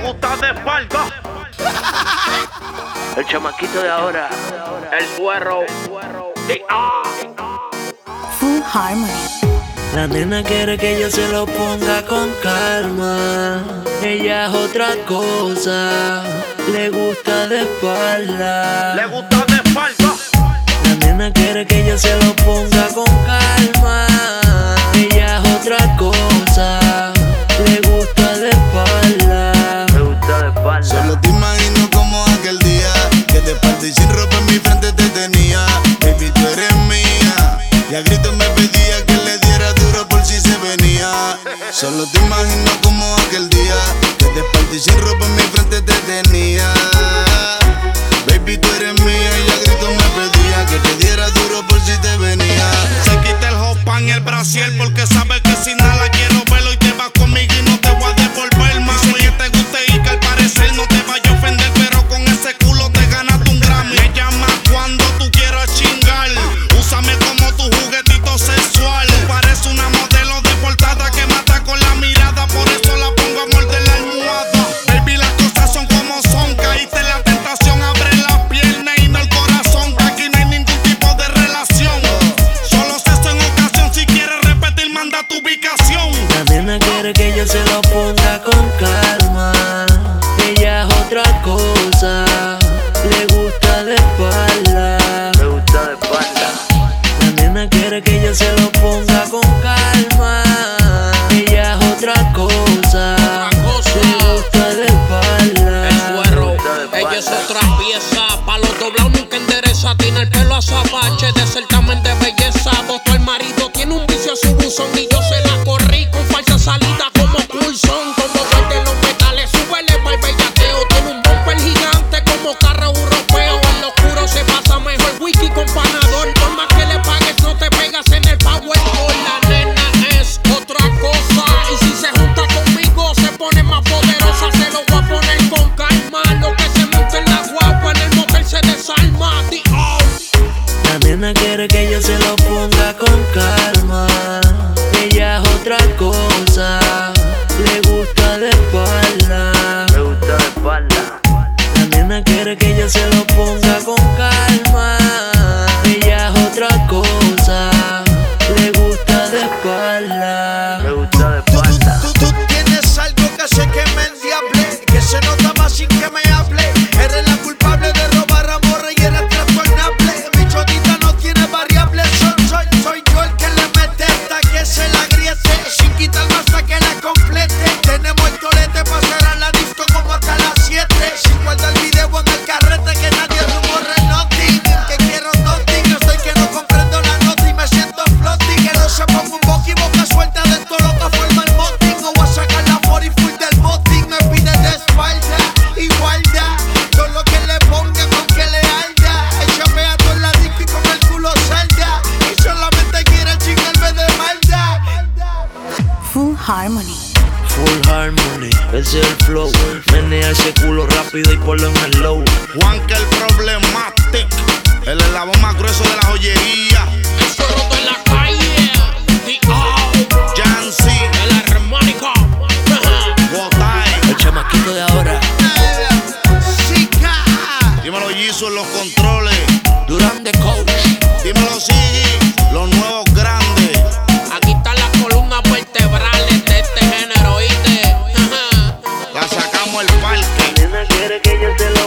gusta de espalda. El chamaquito de ahora. El suero. Full Harmony. La nena quiere que yo se lo ponga con calma. Ella es otra cosa. Le gusta de espalda. Le gusta de espalda. La nena quiere que yo se lo ponga con calma. Solo te imagino como aquel día que de parte y sin ropa en mi frente te tenía. Baby, tú eres mía. Y a gritos me pedía que le diera duro por si se venía. Solo te imagino como aquel día que de parte y sin ropa en mi frente te tenía. Baby, tú eres mía. Y a gritos me pedía que te diera duro por si te venía. Se quita el hopan y el brasier porque sabe que si nada quiero verlo y te vas conmigo y no que yo se lo ponga con calma. Ella es otra cosa. Le gusta de espalda. Le gusta de espalda. La nena quiere que yo se lo ponga con calma. Ella es otra cosa. Le gusta de espalda. El de ella es otra pieza. Pa' los doblados nunca endereza. Tiene el pelo de certamen de belleza. Quiere que yo se lo Full harmony, ese es el flow. Menea ese culo rápido y ponlo en el low. Juan que el problematic. El eslabón más grueso de la joyería. El suero de la calle. The O. Jancy, El armónico. Botay. El chamaquito de ahora. Chica. Dímelo Jesus en los controles. Quiere que yo se lo